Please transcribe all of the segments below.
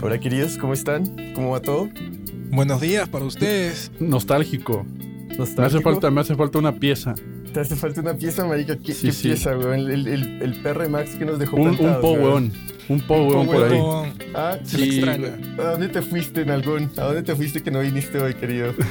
Hola queridos, ¿cómo están? ¿Cómo va todo? Buenos días para ustedes. Nostálgico. ¿Nostálgico? Me hace falta, me hace falta una pieza. ¿Te hace falta una pieza, marica? ¿Qué, Sí, qué sí. pieza, weón? El, el, el perro Max que nos dejó Un, un po, weón. Un po, weón por ahí. Ah, Se le Sí, extraña. ¿A dónde te fuiste, Nalgón? ¿A dónde te fuiste que no viniste hoy, querido?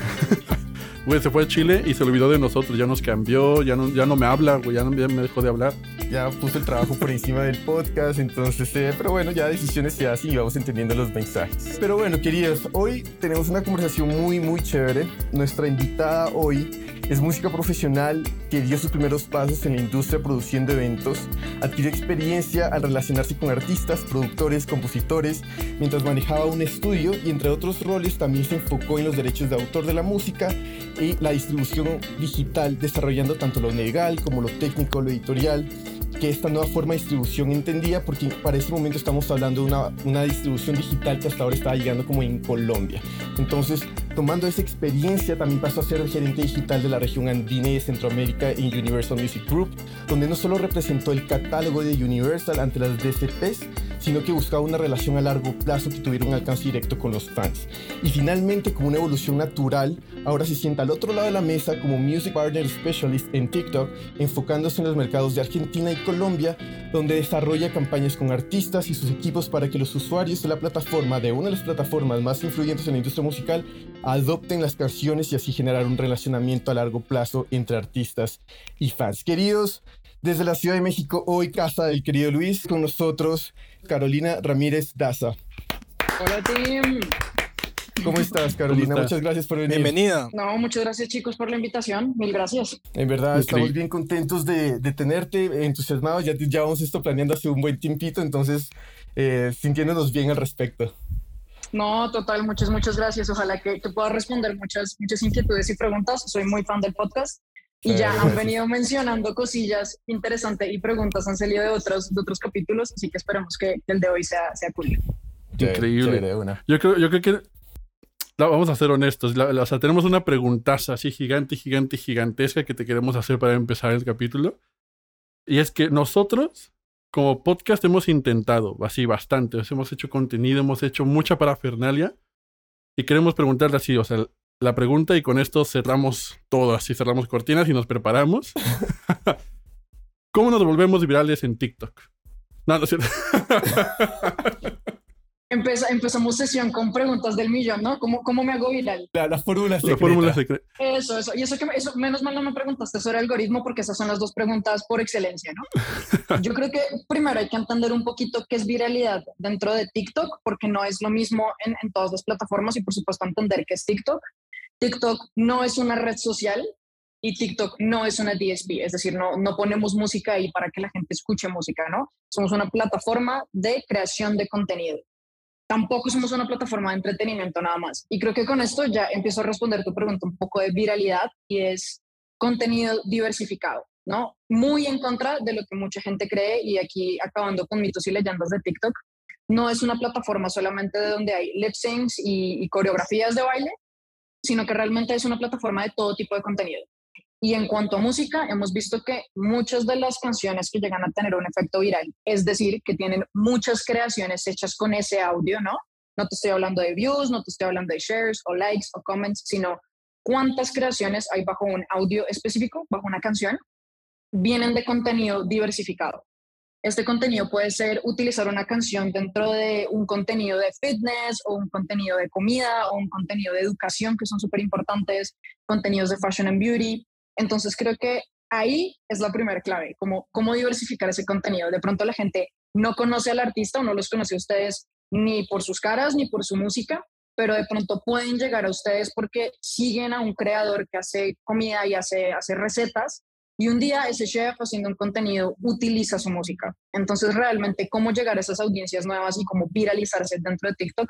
Güey, se fue a Chile y se olvidó de nosotros. Ya nos cambió, ya no, ya no me habla, güey. Ya, no- ya me dejó de hablar. Ya puso el trabajo por encima del podcast, entonces, eh, pero bueno, ya decisiones se hacen y vamos entendiendo los mensajes. Pero bueno, queridos, hoy tenemos una conversación muy, muy chévere. Nuestra invitada hoy es música profesional que dio sus primeros pasos en la industria produciendo eventos, adquirió experiencia al relacionarse con artistas, productores, compositores, mientras manejaba un estudio y entre otros roles también se enfocó en los derechos de autor de la música y la distribución digital, desarrollando tanto lo legal como lo técnico, lo editorial, que esta nueva forma de distribución entendía, porque para ese momento estamos hablando de una, una distribución digital que hasta ahora estaba llegando como en Colombia. Entonces, tomando esa experiencia, también pasó a ser gerente digital de la región andina y de Centroamérica en Universal Music Group, donde no solo representó el catálogo de Universal ante las DCPs, sino que buscaba una relación a largo plazo que tuviera un alcance directo con los fans. Y finalmente, como una evolución natural, ahora se sienta al otro lado de la mesa como Music Partner Specialist en TikTok, enfocándose en los mercados de Argentina y Colombia, donde desarrolla campañas con artistas y sus equipos para que los usuarios de la plataforma, de una de las plataformas más influyentes en la industria musical, adopten las canciones y así generar un relacionamiento a largo plazo entre artistas y fans. Queridos, desde la Ciudad de México, hoy casa del querido Luis, con nosotros Carolina Ramírez Daza. Hola, team. ¿Cómo estás, Carolina? estás? Muchas gracias por venir. Bienvenida. No, muchas gracias, chicos, por la invitación. Mil gracias. En verdad, Increíble. estamos bien contentos de, de tenerte, entusiasmados. Ya llevamos esto planeando hace un buen tiempito, entonces eh, sintiéndonos bien al respecto. No, total, muchas, muchas gracias. Ojalá que te pueda responder muchas, muchas inquietudes y preguntas. Soy muy fan del podcast y Eh, ya han gracias. venido mencionando cosillas interesantes y preguntas han salido de otros, de otros capítulos, así que esperemos que el de hoy sea, sea cool. Increíble. Yo creo, yo creo que. la- vamos a ser honestos. la- la- o sea, tenemos una preguntaza así gigante, gigante, gigantesca que te queremos hacer para empezar el capítulo. Y es que nosotros, como podcast, hemos intentado así bastante. hemos hecho contenido, hemos hecho mucha parafernalia. Y queremos preguntarle así, o sea, la pregunta y con esto cerramos todo, así cerramos cortinas y nos preparamos. ¿Cómo nos volvemos virales en TikTok? No, no es cierto. Empeza- empezamos sesión con preguntas del millón, ¿no? ¿Cómo, cómo me hago viral? La, la fórmula La secreta. fórmula secreta. Eso, eso. Y eso que eso, menos mal no me preguntaste sobre algoritmo porque esas son las dos preguntas por excelencia, ¿no? Yo creo que primero hay que entender un poquito qué es viralidad dentro de TikTok, porque no es lo mismo en, en todas las plataformas y por supuesto entender qué es TikTok. TikTok no es una red social y TikTok no es una DSP, es decir, no, no ponemos música ahí para que la gente escuche música, ¿no? Somos una plataforma de creación de contenido tampoco somos una plataforma de entretenimiento nada más. Y creo que con esto ya empiezo a responder tu pregunta un poco de viralidad y es contenido diversificado, ¿no? Muy en contra de lo que mucha gente cree y aquí acabando con mitos y leyendas de TikTok, no es una plataforma solamente de donde hay lip syncs y, y coreografías de baile, sino que realmente es una plataforma de todo tipo de contenido. Y en cuanto a música, hemos visto que muchas de las canciones que llegan a tener un efecto viral, es decir, que tienen muchas creaciones hechas con ese audio, ¿no? No te estoy hablando de views, no te estoy hablando de shares o likes o comments, sino cuántas creaciones hay bajo un audio específico, bajo una canción, vienen de contenido diversificado. Este contenido puede ser utilizar una canción dentro de un contenido de fitness o un contenido de comida o un contenido de educación que son súper importantes, contenidos de fashion and beauty. Entonces creo que ahí es la primera clave, como cómo diversificar ese contenido. De pronto la gente no conoce al artista o no los conoce a ustedes ni por sus caras ni por su música, pero de pronto pueden llegar a ustedes porque siguen a un creador que hace comida y hace, hace recetas y un día ese chef haciendo un contenido utiliza su música. Entonces realmente cómo llegar a esas audiencias nuevas y cómo viralizarse dentro de TikTok.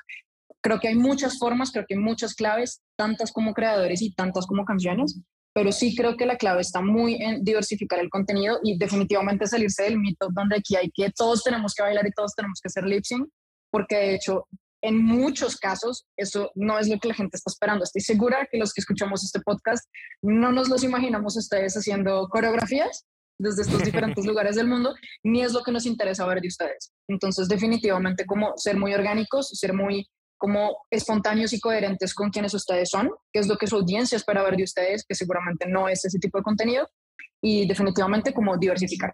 Creo que hay muchas formas, creo que hay muchas claves, tantas como creadores y tantas como canciones, pero sí creo que la clave está muy en diversificar el contenido y definitivamente salirse del mito donde aquí hay que todos tenemos que bailar y todos tenemos que hacer lip sync, porque de hecho en muchos casos eso no es lo que la gente está esperando. Estoy segura que los que escuchamos este podcast no nos los imaginamos ustedes haciendo coreografías desde estos diferentes lugares del mundo, ni es lo que nos interesa ver de ustedes. Entonces, definitivamente, como ser muy orgánicos, ser muy como espontáneos y coherentes con quienes ustedes son, que es lo que su audiencia espera ver de ustedes, que seguramente no es ese tipo de contenido, y definitivamente como diversificar.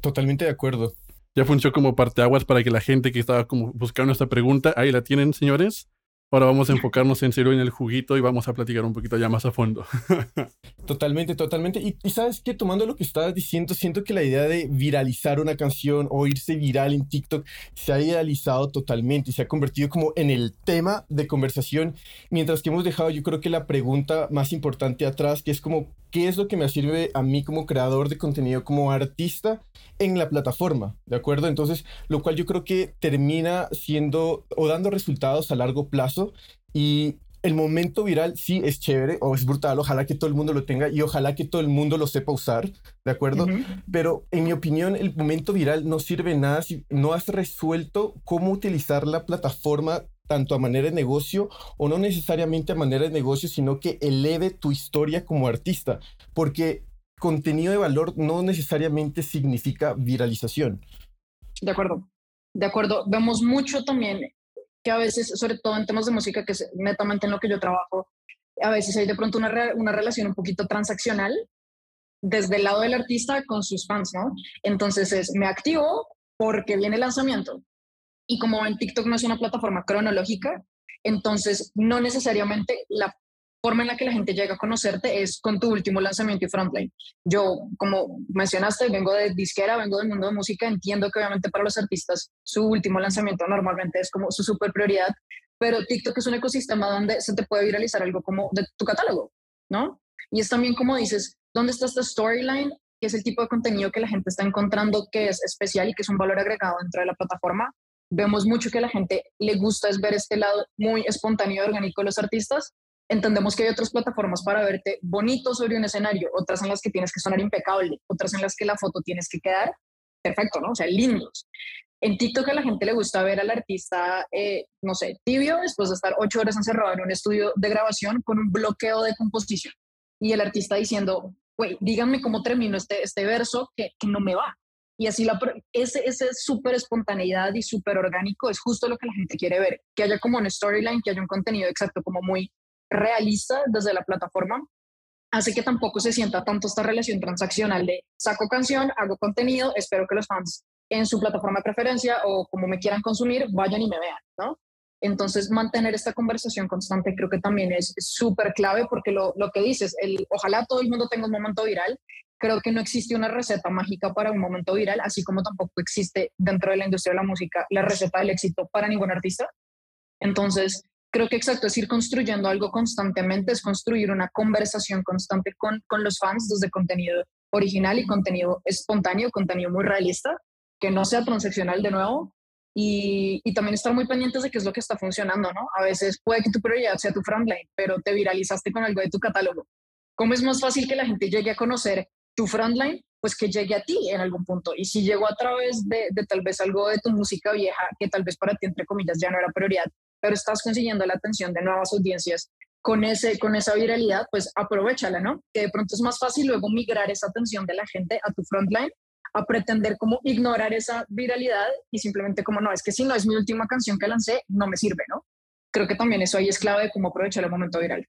Totalmente de acuerdo. Ya funcionó como parteaguas para que la gente que estaba como buscando esta pregunta, ahí la tienen, señores. Ahora vamos a enfocarnos en serio en el juguito y vamos a platicar un poquito ya más a fondo. totalmente, totalmente. Y, sabes que tomando lo que estabas diciendo, siento que la idea de viralizar una canción o irse viral en TikTok se ha idealizado totalmente y se ha convertido como en el tema de conversación, mientras que hemos dejado yo creo que la pregunta más importante atrás, que es como, ¿qué es lo que me sirve a mí como creador de contenido, como artista en la plataforma? ¿De acuerdo? Entonces, lo cual yo creo que termina siendo o dando resultados a largo plazo y el momento viral sí es chévere o es brutal, ojalá que todo el mundo lo tenga y ojalá que todo el mundo lo sepa usar, ¿de acuerdo? Pero en mi opinión el momento viral no sirve nada si no has resuelto cómo utilizar la plataforma tanto a manera de negocio o no necesariamente a manera de negocio, sino que eleve tu historia como artista, porque contenido de valor no necesariamente significa viralización. De acuerdo, de acuerdo. Vemos mucho también que a veces, sobre todo en temas de música, que es netamente en lo que yo trabajo, a veces hay de pronto una, una relación un poquito transaccional desde el lado del artista con sus fans, ¿no? Entonces es, me activo porque viene el lanzamiento. Y como en TikTok no es una plataforma cronológica, entonces no necesariamente la forma en la que la gente llega a conocerte es con tu último lanzamiento y frontline. Yo, como mencionaste, vengo de disquera, vengo del mundo de música, entiendo que obviamente para los artistas su último lanzamiento normalmente es como su super prioridad, pero TikTok es un ecosistema donde se te puede viralizar algo como de tu catálogo, ¿no? Y es también como dices, ¿dónde está esta storyline? que es el tipo de contenido que la gente está encontrando que es especial y que es un valor agregado dentro de la plataforma. Vemos mucho que a la gente le gusta es ver este lado muy espontáneo y orgánico de los artistas entendemos que hay otras plataformas para verte bonito sobre un escenario, otras en las que tienes que sonar impecable, otras en las que la foto tienes que quedar perfecto, ¿no? O sea, lindos. En TikTok a la gente le gusta ver al artista, eh, no sé, tibio, después de estar ocho horas encerrado en un estudio de grabación con un bloqueo de composición. Y el artista diciendo, güey, díganme cómo termino este, este verso que, que no me va. Y así la, ese, ese súper espontaneidad y súper orgánico es justo lo que la gente quiere ver, que haya como un storyline, que haya un contenido exacto, como muy realista desde la plataforma, hace que tampoco se sienta tanto esta relación transaccional de saco canción, hago contenido, espero que los fans en su plataforma de preferencia o como me quieran consumir vayan y me vean, ¿no? Entonces, mantener esta conversación constante creo que también es súper clave porque lo, lo, que dices, el, ojalá todo el mundo tenga un momento viral, creo que no existe una receta mágica para un momento viral, así como tampoco existe dentro de la industria de la música la receta del éxito para ningún artista. Entonces, creo que exacto, es ir construyendo algo constantemente, es construir una conversación constante con, con los fans desde contenido original y contenido espontáneo, contenido muy realista, que no sea transaccional de nuevo. Y, y, también estar muy pendientes de qué es lo que está funcionando, ¿no? A veces puede que tu prioridad sea tu frontline, pero te viralizaste con algo de tu catálogo. ¿Cómo es más fácil que la gente llegue a conocer tu frontline? Pues que llegue a ti en algún punto. Y si llegó a través de, de tal vez algo de tu música vieja, que tal vez para ti, entre comillas, ya no era prioridad, pero estás consiguiendo la atención de nuevas audiencias con, ese, con esa viralidad, pues aprovechala, ¿no? Que de pronto es más fácil luego migrar esa atención de la gente a tu frontline a pretender como ignorar esa viralidad y simplemente como no, es que si no es mi última canción que lancé, no me sirve, ¿no? Creo que también eso ahí es clave de cómo aprovechar el momento viral.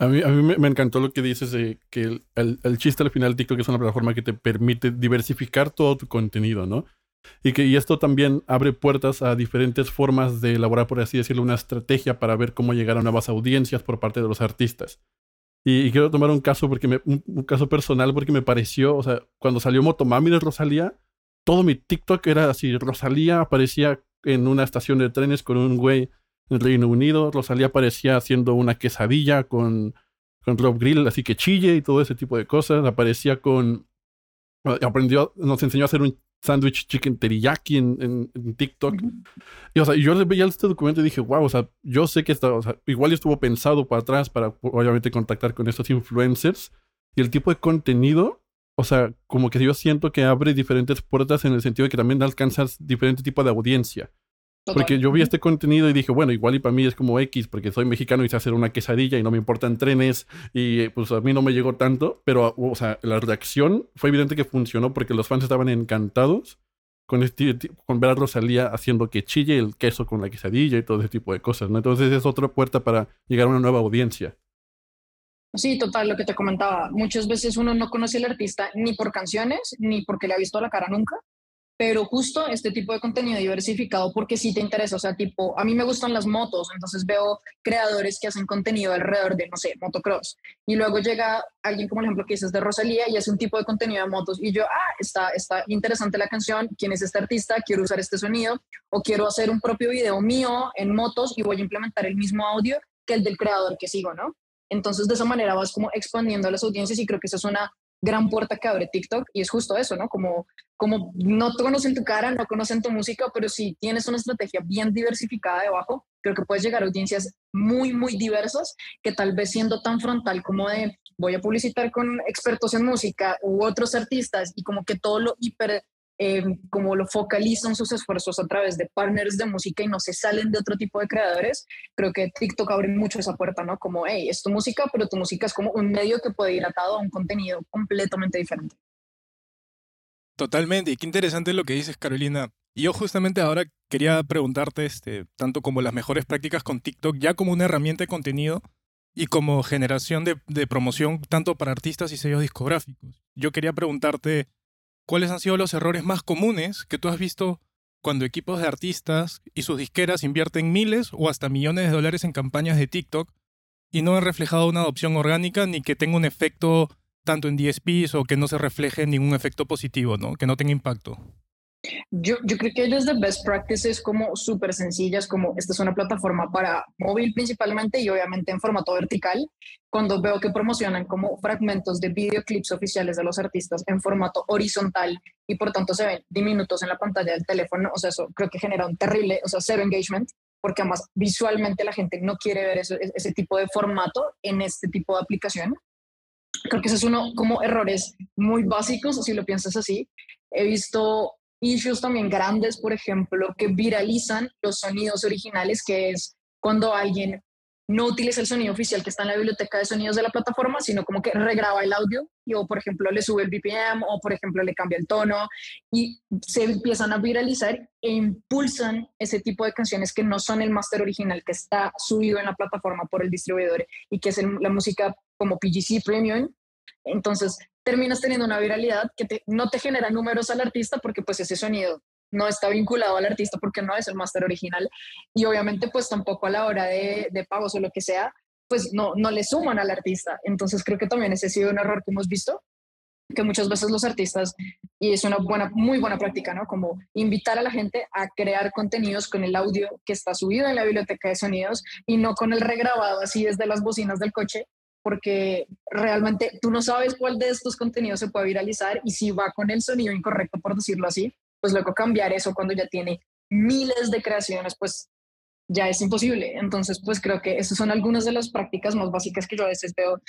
A mí, a mí me, encantó lo que dices de que el, el, chiste al final TikTok es una plataforma que te permite diversificar todo tu contenido, ¿no? Y que y esto también abre puertas a diferentes formas de elaborar, por así decirlo, una estrategia para ver cómo llegar a nuevas audiencias por parte de los artistas. Y, quiero tomar un caso, porque me, un, caso personal porque me pareció, o sea, cuando salió Motomami de Rosalía, todo mi TikTok era así, Rosalía aparecía en una estación de trenes con un güey en Reino Unido, Rosalía aparecía haciendo una quesadilla con, con Rob Grill, así que chille y todo ese tipo de cosas, aparecía con aprendió, nos enseñó a hacer un sándwich chicken teriyaki en, en, TikTok. Y, o sea, yo veía este documento y dije, wow, o sea, yo sé que está, o sea, igual estuvo pensado para atrás para obviamente contactar con estos influencers y el tipo de contenido, o sea, como que yo siento que abre diferentes puertas en el sentido de que también alcanzas diferente tipo de audiencia. Porque yo vi este contenido y dije, bueno, igual y para mí es como X, porque soy mexicano y sé hacer una quesadilla y no me importan trenes y pues a mí no me llegó tanto, pero, o sea, la reacción fue evidente que funcionó porque los fans estaban encantados con, este, con ver a Rosalía haciendo que chille el queso con la quesadilla y todo ese tipo de cosas, ¿no? Entonces es otra puerta para llegar a una nueva audiencia. Sí, total, lo que te comentaba. Muchas veces uno no conoce al artista ni por canciones, ni porque le ha visto la cara nunca, pero justo este tipo de contenido diversificado porque sí te interesa, o sea, tipo, a mí me gustan las motos, entonces veo creadores que hacen contenido alrededor de, no sé, motocross, y luego llega alguien como el ejemplo que dices de Rosalía y hace un tipo de contenido de motos, y yo, ah, está, está interesante la canción, ¿quién es este artista? Quiero usar este sonido, o quiero hacer un propio video mío en motos y voy a implementar el mismo audio que el del creador que sigo, ¿no? Entonces, de esa manera vas como expandiendo a las audiencias y creo que esa es una gran puerta que abre TikTok y es justo eso, ¿no? Como, como no te conocen tu cara, no conocen tu música, pero si tienes una estrategia bien diversificada debajo, creo que puedes llegar a audiencias muy, muy diversas que tal vez siendo tan frontal como de voy a publicitar con expertos en música u otros artistas y como que todo lo hiper eh, como lo focalizan sus esfuerzos a través de partners de música y no se salen de otro tipo de creadores, creo que TikTok abre mucho esa puerta, ¿no? Como, hey, es tu música, pero tu música es como un medio que puede ir atado a un contenido completamente diferente. Totalmente, y qué interesante lo que dices, Carolina. Yo justamente ahora quería preguntarte, este, tanto como las mejores prácticas con TikTok, ya como una herramienta de contenido y como generación de, de promoción tanto para artistas y sellos discográficos. Yo quería preguntarte, ¿cuáles han sido los errores más comunes que tú has visto cuando equipos de artistas y sus disqueras invierten miles o hasta millones de dólares en campañas de TikTok y no han reflejado una adopción orgánica ni que tenga un efecto tanto en DSPs o que no se refleje ningún efecto positivo, ¿no? Que no tenga impacto. Yo, yo creo que ellos de best practices como súper sencillas, como esta es una plataforma para móvil principalmente y obviamente en formato vertical, cuando veo que promocionan como fragmentos de videoclips oficiales de los artistas en formato horizontal y por tanto se ven diminutos en la pantalla del teléfono, o sea, eso creo que genera un terrible, o sea, cero engagement, porque además visualmente la gente no quiere ver ese tipo de formato en este tipo de aplicación. Creo que ese es uno como errores muy básicos, si lo piensas así. He visto issues también grandes, por ejemplo, que viralizan los sonidos originales, que es cuando alguien no utiliza el sonido oficial que está en la biblioteca de sonidos de la plataforma, sino como que regraba el audio y o por ejemplo le sube el BPM o por ejemplo le cambia el tono y se empiezan a viralizar e impulsan ese tipo de canciones que no son el máster original que está subido en la plataforma por el distribuidor y que es la música como PGC Premium. Entonces, terminas teniendo una viralidad que no te genera números al artista porque pues ese sonido no está vinculado al artista porque no es el máster original y obviamente pues tampoco a la hora de, de, pagos o lo que sea pues no, no le suman al artista. Entonces creo que también ese ha sido un error que hemos visto que muchas veces los artistas, y es una buena, muy buena práctica, ¿no? Como invitar a la gente a crear contenidos con el audio que está subido en la biblioteca de sonidos y no con el regrabado así desde las bocinas del coche, porque realmente tú no sabes cuál de estos contenidos se puede viralizar y si va con el sonido incorrecto, por decirlo así, pues luego cambiar eso cuando ya tiene miles de creaciones, pues ya es imposible. Entonces, pues creo que esas son algunas de las prácticas más básicas que yo a veces veo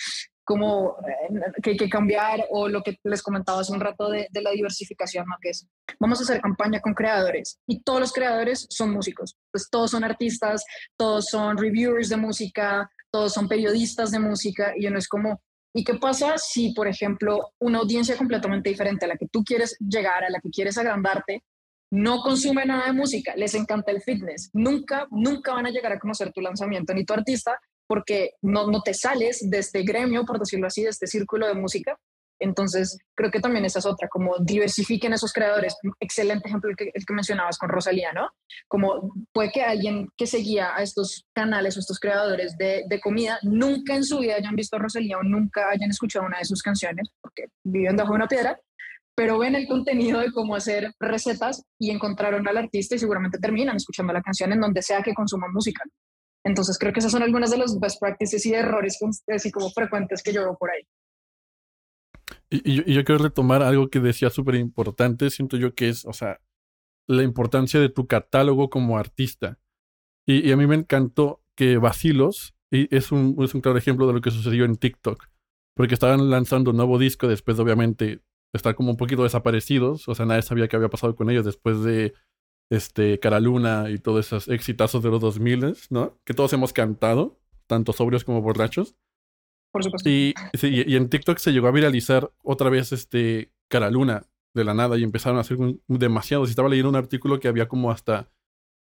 como eh, que hay que cambiar o lo que les comentaba hace un rato de, de, la diversificación, ¿no? que es, vamos a hacer campaña con creadores y todos los creadores son músicos, pues todos son artistas, todos son reviewers de música, todos son periodistas de música y uno es como, ¿y qué pasa si, por ejemplo, una audiencia completamente diferente a la que tú quieres llegar, a la que quieres agrandarte, no consume nada de música, les encanta el fitness, nunca, nunca van a llegar a conocer tu lanzamiento ni tu artista porque no, no te sales de este gremio, por decirlo así, de este círculo de música entonces, creo que también esa es otra, como diversifiquen esos creadores. Excelente ejemplo el que, mencionabas con Rosalía, ¿no? Como puede que alguien que seguía a estos canales o estos creadores de, comida nunca en su vida hayan visto a Rosalía o nunca hayan escuchado una de sus canciones, porque viven bajo una piedra, pero ven el contenido de cómo hacer recetas y encontraron al artista y seguramente terminan escuchando la canción en donde sea que consuman música. Entonces, creo que esas son algunas de los best practices y errores así como frecuentes que yo veo por ahí. Y, yo, quiero retomar algo que decía súper importante, siento yo que es, o sea, la importancia de tu catálogo como artista. Y, a mí me encantó que Vacilos, y es un, es un claro ejemplo de lo que sucedió en TikTok, porque estaban lanzando un nuevo disco después de obviamente estar como un poquito desaparecidos, o sea, nadie sabía qué había pasado con ellos después de este, Cara Luna y todos esos exitazos de los 2000, ¿no? Que todos hemos cantado, tanto sobrios como borrachos. Por supuesto. Y, y, en TikTok se llegó a viralizar otra vez este Cara Luna de la nada y empezaron a hacer demasiados. Y estaba leyendo un artículo que había como hasta,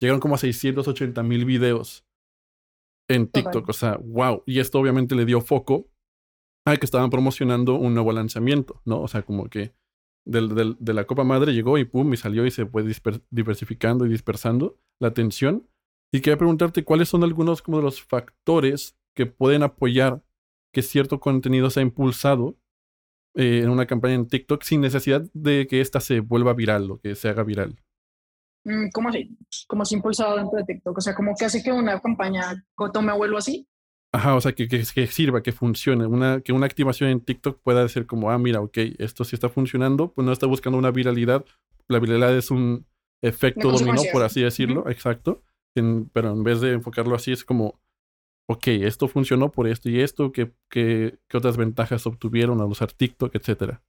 llegaron como a 680 mil videos en TikTok. O sea, wow. Y esto obviamente le dio foco a que estaban promocionando un nuevo lanzamiento, ¿no? O sea, como que del, de la Copa Madre llegó y pum, y salió y se fue diversificando y dispersando la atención. Y quería preguntarte cuáles son algunos como de los factores que pueden apoyar que cierto contenido sea impulsado eh, en una campaña en TikTok sin necesidad de que ésta se vuelva viral o que se haga viral. Mm, ¿Cómo así? ¿Cómo se impulsado dentro de TikTok? O sea, ¿cómo que hace que una campaña tome vuelo así? Ajá, o sea, que, que, sirva, que funcione. Una, que una activación en TikTok pueda ser como, ah, mira, ok, esto sí está funcionando, pues no está buscando una viralidad. La viralidad es un efecto dominó, por así decirlo, exacto. pero en vez de enfocarlo así, es como, ok, esto funcionó por esto y esto, ¿qué, qué, qué otras ventajas obtuvieron al usar TikTok, etcétera?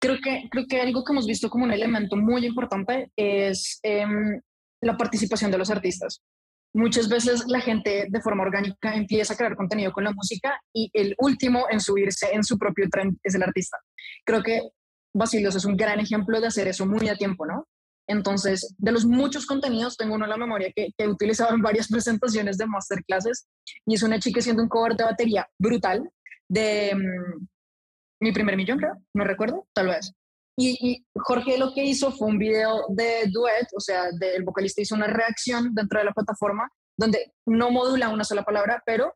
Creo que, creo que algo que hemos visto como un elemento muy importante es em, la participación de los artistas. Muchas veces la gente de forma orgánica empieza a crear contenido con la música y el último en subirse en su propio tren es el artista. Creo que Basilos es un gran ejemplo de hacer eso muy a tiempo, ¿no? Entonces, de los muchos contenidos, tengo uno en la memoria que, he utilizado en varias presentaciones de masterclasses y es una chica haciendo un cover de batería brutal de mm, mi primer millón, creo, no recuerdo, tal vez. Y, Jorge lo que hizo fue un video de duet, o sea, el vocalista hizo una reacción dentro de la plataforma donde no modula una sola palabra, pero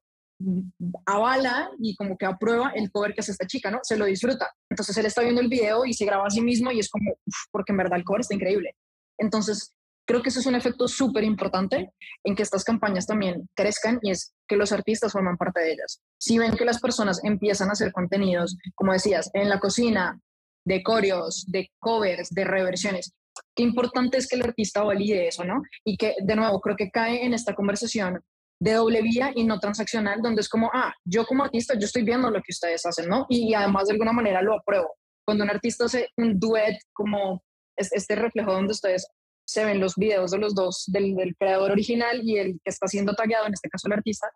avala y como que aprueba el cover que hace esta chica, ¿no? Se lo disfruta. Entonces él está viendo el video y se graba a sí mismo y es como, porque en verdad el cover está increíble. Entonces, creo que eso es un efecto súper importante en que estas campañas también crezcan y es que los artistas forman parte de ellas. Si ven que las personas empiezan a hacer contenidos, como decías, en la cocina, de coreos, de covers, de reversiones. Qué importante es que el artista valide eso, ¿no? Y que, de nuevo, creo que cae en esta conversación de doble vía y no transaccional, donde es como, ah, yo como artista, yo estoy viendo lo que ustedes hacen, ¿no? Y, además de alguna manera lo apruebo. Cuando un artista hace un duet como este reflejo donde ustedes se ven los videos de los dos, del, creador original y el que está siendo tagueado, en este caso el artista,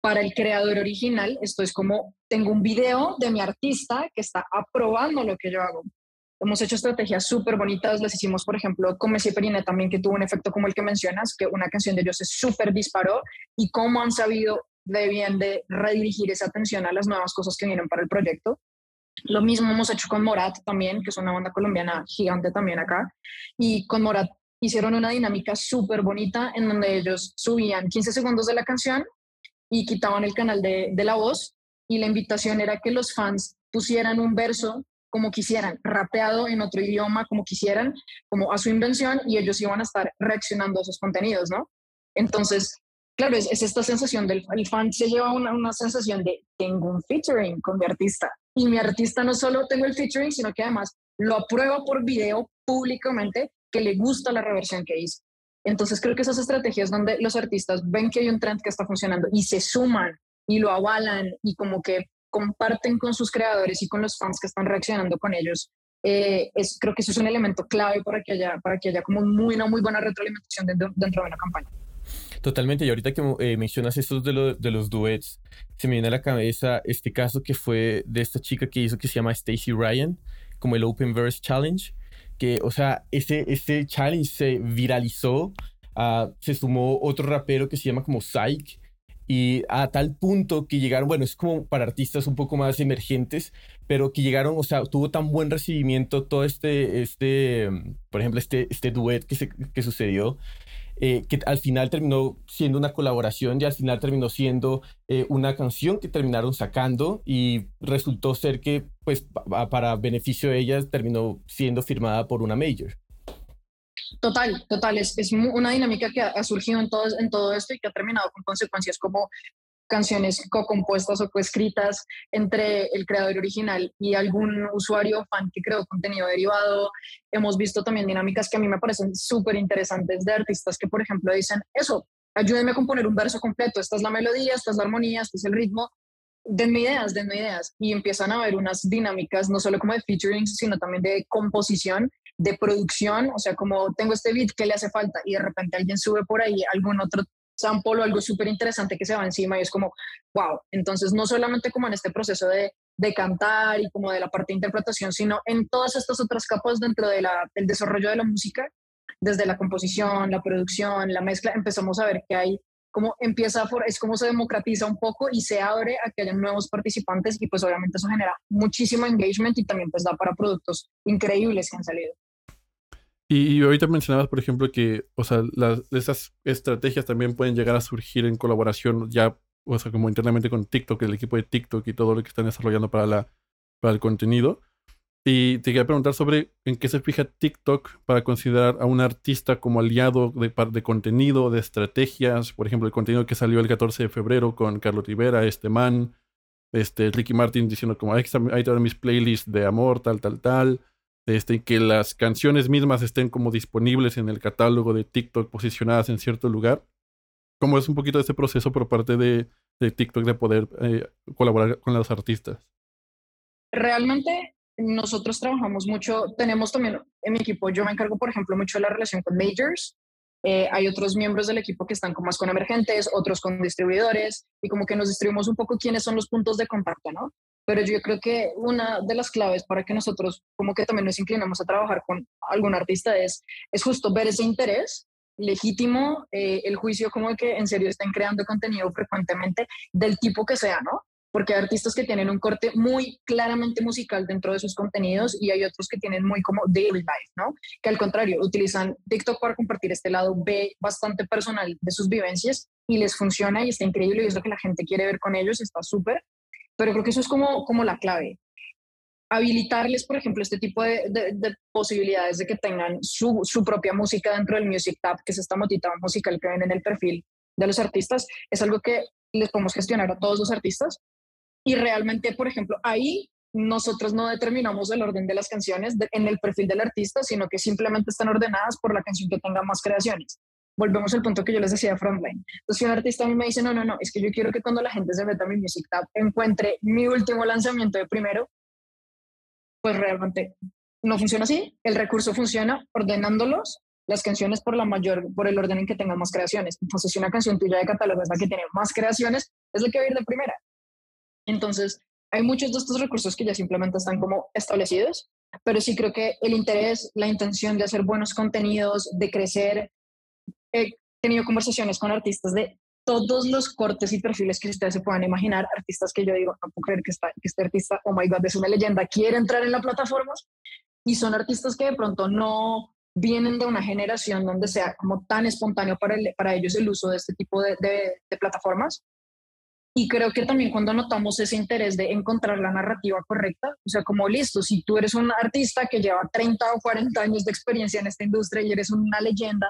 para el creador original, esto es como, tengo un video de mi artista que está aprobando lo que yo hago. Hemos hecho estrategias súper bonitas, las hicimos, por ejemplo, con Messi Perine también, que tuvo un efecto como el que mencionas, que una canción de ellos se súper disparó y cómo han sabido de bien de redirigir esa atención a las nuevas cosas que vienen para el proyecto. Lo mismo hemos hecho con Morat también, que es una banda colombiana gigante también acá. Y con Morat hicieron una dinámica súper bonita en donde ellos subían 15 segundos de la canción y quitaban el canal de, de la voz y la invitación era que los fans pusieran un verso como quisieran, rapeado en otro idioma como quisieran, como a su invención y ellos iban a estar reaccionando a esos contenidos, ¿no? Entonces, claro, es, esta sensación del el fan se lleva una, una, sensación de tengo un featuring con mi artista y mi artista no solo tengo el featuring, sino que además lo aprueba por video públicamente que le gusta la reversión que hice. Entonces creo que esas estrategias donde los artistas ven que hay un trend que está funcionando y se suman y lo avalan y como que comparten con sus creadores y con los fans que están reaccionando con ellos, eh, es, creo que eso es un elemento clave para que haya, para que haya como muy, una muy buena retroalimentación dentro, dentro de una campaña. Totalmente, y ahorita que eh, mencionas esto de, de, los duets, se me viene a la cabeza este caso que fue de esta chica que hizo que se llama Stacy Ryan, como el Open Verse Challenge, que, o sea, ese, ese challenge se viralizó, uh, se sumó otro rapero que se llama como Psych, y a tal punto que llegaron, bueno, es como para artistas un poco más emergentes, pero que llegaron, o sea, tuvo tan buen recibimiento todo este, este por ejemplo, este, este duet que, se, que sucedió, eh, que al final terminó siendo una colaboración y al final terminó siendo eh, una canción que terminaron sacando y resultó ser que, pues, para beneficio de ellas, terminó siendo firmada por una major. Total, total, es, es una dinámica que ha, surgido en todo, en todo esto y que ha terminado con consecuencias como canciones co-compuestas o co-escritas entre el creador original y algún usuario fan que creó contenido derivado. Hemos visto también dinámicas que a mí me parecen súper interesantes de artistas que, por ejemplo, dicen, eso, ayúdenme a componer un verso completo, esta es la melodía, esta es la armonía, este es el ritmo, denme ideas, denme ideas. Y empiezan a haber unas dinámicas, no solo como de featuring, sino también de composición, de producción, o sea, como tengo este beat que le hace falta y de repente alguien sube por ahí algún otro sample o algo súper interesante que se va encima y es como, wow, entonces no solamente como en este proceso de, de cantar y como de la parte de interpretación, sino en todas estas otras capas dentro de la, del desarrollo de la música, desde la composición, la producción, la mezcla, empezamos a ver que hay como empieza, por, es como se democratiza un poco y se abre a que haya nuevos participantes y pues obviamente eso genera muchísimo engagement y también pues da para productos increíbles que han salido. Y, ahorita mencionabas, por ejemplo, que, o sea, las, esas estrategias también pueden llegar a surgir en colaboración ya, o sea, como internamente con TikTok, el equipo de TikTok y todo lo que están desarrollando para, la, para el contenido. Y te quería preguntar sobre en qué se fija TikTok para considerar a un artista como aliado de, de contenido, de estrategias. Por ejemplo, el contenido que salió el 14 de febrero con Carlos Rivera, este man, este, Ricky Martin diciendo como, ahí están mis playlists de amor, tal, tal, tal este, que las canciones mismas estén como disponibles en el catálogo de TikTok posicionadas en cierto lugar. ¿Cómo es un poquito ese proceso por parte de, TikTok de poder eh, colaborar con los artistas? Realmente nosotros trabajamos mucho, tenemos también en mi equipo, yo me encargo, por ejemplo, mucho de la relación con majors. Eh, hay otros miembros del equipo que están como más con emergentes, otros con distribuidores, y como que nos distribuimos un poco quiénes son los puntos de contacto, ¿no? Pero yo creo que una de las claves para que nosotros como que también nos inclinemos a trabajar con algún artista es, es justo ver ese interés legítimo, eh, el juicio como que en serio estén creando contenido frecuentemente del tipo que sea, ¿no? Porque hay artistas que tienen un corte muy claramente musical dentro de sus contenidos y hay otros que tienen muy como daily life, ¿no? Que al contrario, utilizan TikTok para compartir este lado B bastante personal de sus vivencias y les funciona y está increíble y es lo que la gente quiere ver con ellos, está súper. Pero creo que eso es como, como la clave. Habilitarles, por ejemplo, este tipo de, de, posibilidades de que tengan su, su, propia música dentro del Music Tab, que es esta motita musical que ven en el perfil de los artistas, es algo que les podemos gestionar a todos los artistas. Y realmente, por ejemplo, ahí nosotros no determinamos el orden de las canciones en el perfil del artista, sino que simplemente están ordenadas por la canción que tenga más creaciones volvemos al punto que yo les decía de Frontline. Entonces, si un artista a mí me dice, no, no, no, es que yo quiero que cuando la gente se meta a mi Music Tab encuentre mi último lanzamiento de primero, pues realmente no funciona así. El recurso funciona ordenándolos las canciones por la mayor, por el orden en que tengan más creaciones. Entonces, si una canción tuya de catálogo es la que tiene más creaciones, es la que va a ir de primera. Entonces, hay muchos de estos recursos que ya simplemente están como establecidos, pero sí creo que el interés, la intención de hacer buenos contenidos, de crecer, he tenido conversaciones con artistas de todos los cortes y perfiles que ustedes se puedan imaginar, artistas que yo digo, no puedo creer que, está, que este artista, oh my god, es una leyenda, quiere entrar en la plataforma, y son artistas que de pronto no vienen de una generación donde sea como tan espontáneo para, para ellos el uso de este tipo de, de plataformas. Y creo que también cuando notamos ese interés de encontrar la narrativa correcta, o sea, como listo, si tú eres un artista que lleva 30 o 40 años de experiencia en esta industria y eres una leyenda,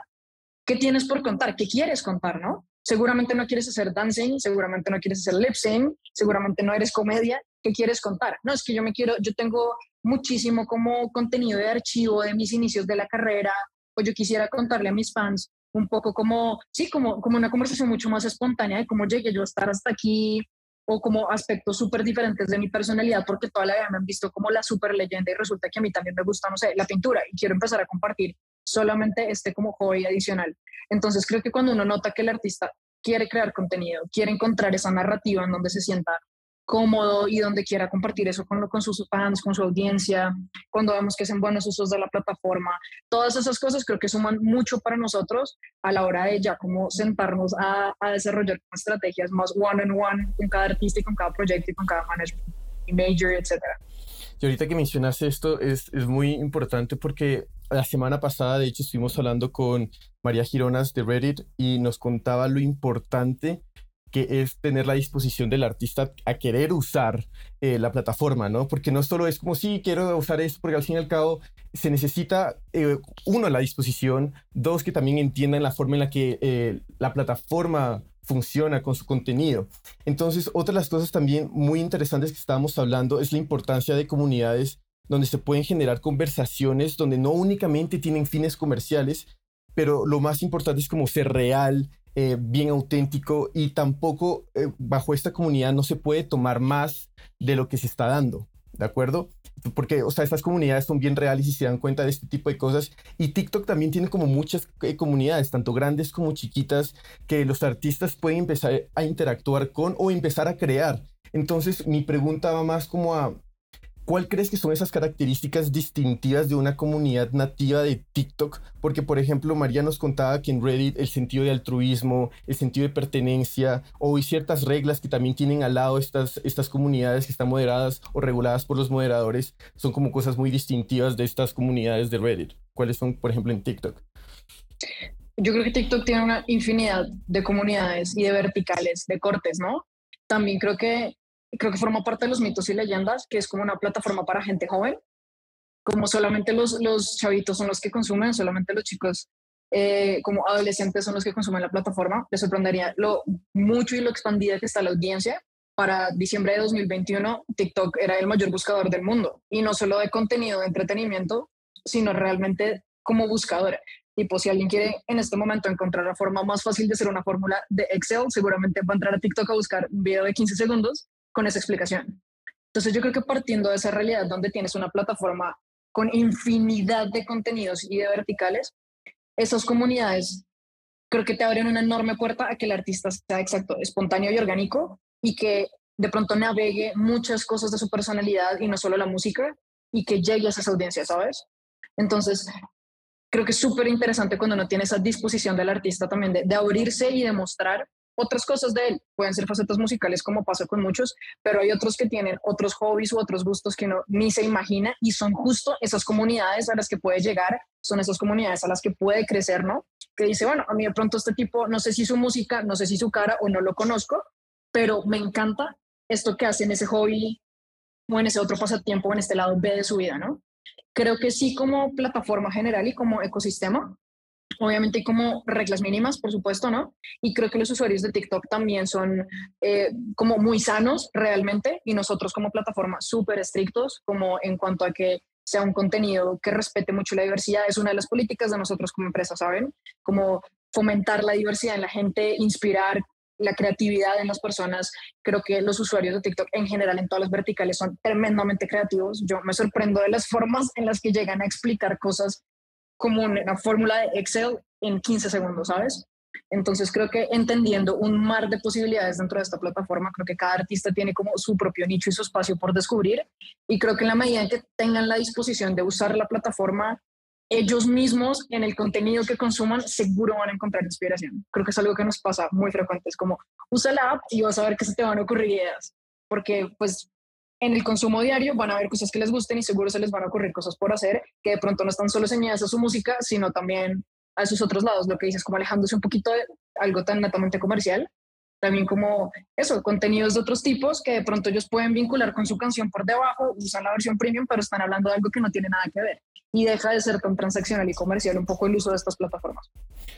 ¿Qué tienes por contar? ¿Qué quieres contar, no? Seguramente no quieres hacer dancing, seguramente no quieres hacer lip sync, seguramente no eres comedia. ¿Qué quieres contar? No, es que yo me quiero, yo tengo muchísimo como contenido de archivo de mis inicios de la carrera, o yo quisiera contarle a mis fans un poco como, sí, como, como una conversación mucho más espontánea de cómo llegué yo a estar hasta aquí, o como aspectos súper diferentes de mi personalidad, porque toda la vida me han visto como la súper leyenda y resulta que a mí también me gusta, no sé, la pintura y quiero empezar a compartir solamente este como hobby adicional. Entonces creo que cuando uno nota que el artista quiere crear contenido, quiere encontrar esa narrativa en donde se sienta cómodo y donde quiera compartir eso con, con sus fans, con su audiencia, cuando vemos que hacen buenos usos de la plataforma. Todas esas cosas creo que suman mucho para nosotros a la hora de ya como sentarnos a, desarrollar estrategias más one-on-one -on -one con cada artista y con cada proyecto y con cada management y major, etcétera. Y ahorita que mencionas esto es, es muy importante porque la semana pasada, de hecho, estuvimos hablando con María Gironas de Reddit y nos contaba lo importante que es tener la disposición del artista a querer usar eh, la plataforma, ¿no? Porque no solo es como, sí, quiero usar esto, porque al fin y al cabo se necesita, eh, uno, la disposición, dos, que también entiendan la forma en la que eh, la plataforma funciona con su contenido. Entonces, otra de las cosas también muy interesantes que estábamos hablando es la importancia de comunidades donde se pueden generar conversaciones donde no únicamente tienen fines comerciales, pero lo más importante es como ser real, eh, bien auténtico y tampoco eh, bajo esta comunidad no se puede tomar más de lo que se está dando, ¿de acuerdo? porque, o sea, estas comunidades son bien reales y se dan cuenta de este tipo de cosas. Y TikTok también tiene como muchas eh, comunidades, tanto grandes como chiquitas, que los artistas pueden empezar a interactuar con o empezar a crear. Entonces, mi pregunta va más como a, ¿Cuál crees que son esas características distintivas de una comunidad nativa de TikTok? Porque, por ejemplo, María nos contaba que en Reddit el sentido de altruismo, el sentido de pertenencia, o hay ciertas reglas que también tienen al lado estas, estas comunidades que están moderadas o reguladas por los moderadores, son como cosas muy distintivas de estas comunidades de Reddit. ¿Cuáles son, por ejemplo, en TikTok? Yo creo que TikTok tiene una infinidad de comunidades y de verticales, de cortes, ¿no? También creo que creo que forma parte de los mitos y leyendas, que es como una plataforma para gente joven, como solamente los, los chavitos son los que consumen, solamente los chicos eh, como adolescentes son los que consumen la plataforma. Les sorprendería lo mucho y lo expandida que está la audiencia. Para diciembre de 2021, TikTok era el mayor buscador del mundo y no solo de contenido de entretenimiento, sino realmente como buscador. Tipo, si alguien quiere en este momento encontrar la forma más fácil de hacer una fórmula de Excel, seguramente va a entrar a TikTok a buscar un video de 15 segundos con esa explicación. Entonces yo creo que partiendo de esa realidad donde tienes una plataforma con infinidad de contenidos y de verticales, esas comunidades creo que te abren una enorme puerta a que el artista sea exacto, espontáneo y orgánico y que de pronto navegue muchas cosas de su personalidad y no solo la música y que llegue a esas audiencias, ¿sabes? Entonces, creo que es súper interesante cuando uno tiene esa disposición del artista también de, de abrirse y de mostrar otras cosas de él. Pueden ser facetas musicales como pasa con muchos, pero hay otros que tienen otros hobbies u otros gustos que no ni se imagina y son justo esas comunidades a las que puede llegar, son esas comunidades a las que puede crecer, ¿no? Que dice, bueno, a mí de pronto este tipo, no sé si su música, no sé si su cara o no lo conozco, pero me encanta esto que hace en ese hobby o en ese otro pasatiempo o en este lado B de su vida, ¿no? Creo que sí como plataforma general y como ecosistema Obviamente como reglas mínimas, por supuesto, ¿no? Y creo que los usuarios de TikTok también son eh, como muy sanos realmente y nosotros como plataforma súper estrictos como en cuanto a que sea un contenido que respete mucho la diversidad. Es una de las políticas de nosotros como empresa, ¿saben? Como fomentar la diversidad en la gente, inspirar la creatividad en las personas. Creo que los usuarios de TikTok en general en todas las verticales son tremendamente creativos. Yo me sorprendo de las formas en las que llegan a explicar cosas como una fórmula de Excel en 15 segundos, ¿sabes? Entonces creo que entendiendo un mar de posibilidades dentro de esta plataforma, creo que cada artista tiene como su propio nicho y su espacio por descubrir. Y creo que en la medida en que tengan la disposición de usar la plataforma ellos mismos en el contenido que consuman, seguro van a encontrar inspiración. Creo que es algo que nos pasa muy frecuente. Es como, usa la app y vas a ver que se te van a ocurrir ideas. Porque pues en el consumo diario van a ver cosas que les gusten y seguro se les van a ocurrir cosas por hacer que de pronto no están solo señaladas a su música, sino también a sus otros lados, lo que dices, como alejándose un poquito de algo tan netamente comercial, también como eso, contenidos de otros tipos que de pronto ellos pueden vincular con su canción por debajo, usan la versión premium, pero están hablando de algo que no tiene nada que ver y deja de ser tan transaccional y comercial un poco el uso de estas plataformas.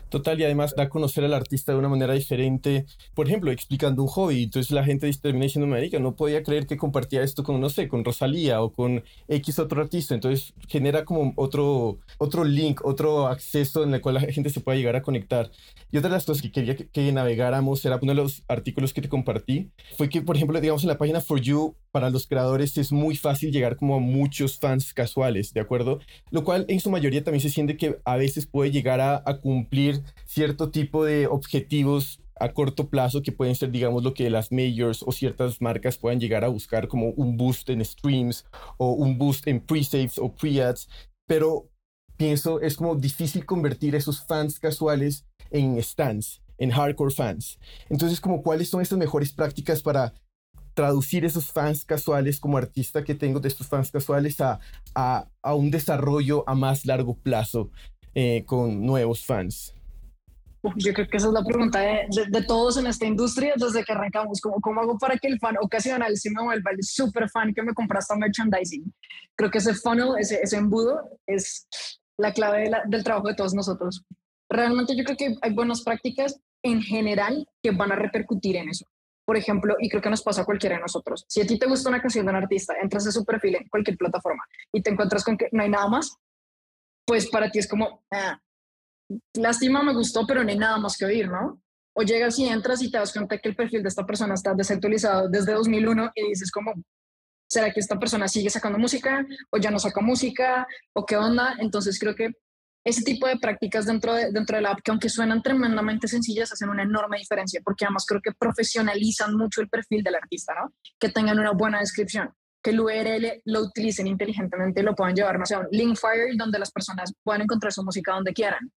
Total, y además da a conocer al artista de una manera diferente, por ejemplo, explicando un hobby. Entonces la gente termina diciendo, América, no podía creer que compartía esto con, no sé, con Rosalía o con X otro artista. Entonces genera como otro, otro link, otro acceso en el cual la gente se pueda llegar a conectar. Y otra de las cosas que quería que, que navegáramos era de los artículos que te compartí, fue que, por ejemplo, digamos en la página For You, para los creadores es muy fácil llegar como a muchos fans casuales, ¿de acuerdo? Lo cual en su mayoría también se siente que a veces puede llegar a, a cumplir cierto tipo de objetivos a corto plazo que pueden ser, digamos, lo que las majors o ciertas marcas puedan llegar a buscar como un boost en streams o un boost en pre-saves o pre-ads, pero pienso es como difícil convertir esos fans casuales en stands, en hardcore fans. Entonces, como cuáles son estas mejores prácticas para traducir esos fans casuales como artista que tengo de estos fans casuales a, a, a un desarrollo a más largo plazo eh, con nuevos fans? Yo creo que esa es la pregunta de, de, todos en esta industria desde que arrancamos. ¿Cómo, ¿Cómo hago para que el fan ocasional se me vuelva el super fan que me compra merchandising? Creo que ese funnel, ese, ese embudo, es la clave del trabajo de todos nosotros. Realmente yo creo que hay buenas prácticas en general que van a repercutir en eso por ejemplo, y creo que nos pasa a cualquiera de nosotros. Si a ti te gusta una canción de un artista, entras a su perfil en cualquier plataforma y te encuentras con que no hay nada más, pues para ti es como, ah, lástima, me gustó, pero no hay nada más que oír, ¿no? O llegas y entras y te das cuenta que el perfil de esta persona está desactualizado desde 2001 y dices como, ¿Será que esta persona sigue sacando música o ya no saca música o qué onda? Entonces creo que ese tipo de prácticas dentro de, dentro de la app, que aunque suenan tremendamente sencillas, hacen una enorme diferencia, porque además creo que profesionalizan mucho el perfil del artista, ¿no? Que tengan una buena descripción, que el URL lo utilicen inteligentemente y lo puedan llevar, no sé, a un Linkfire, donde las personas puedan encontrar su música donde quieran,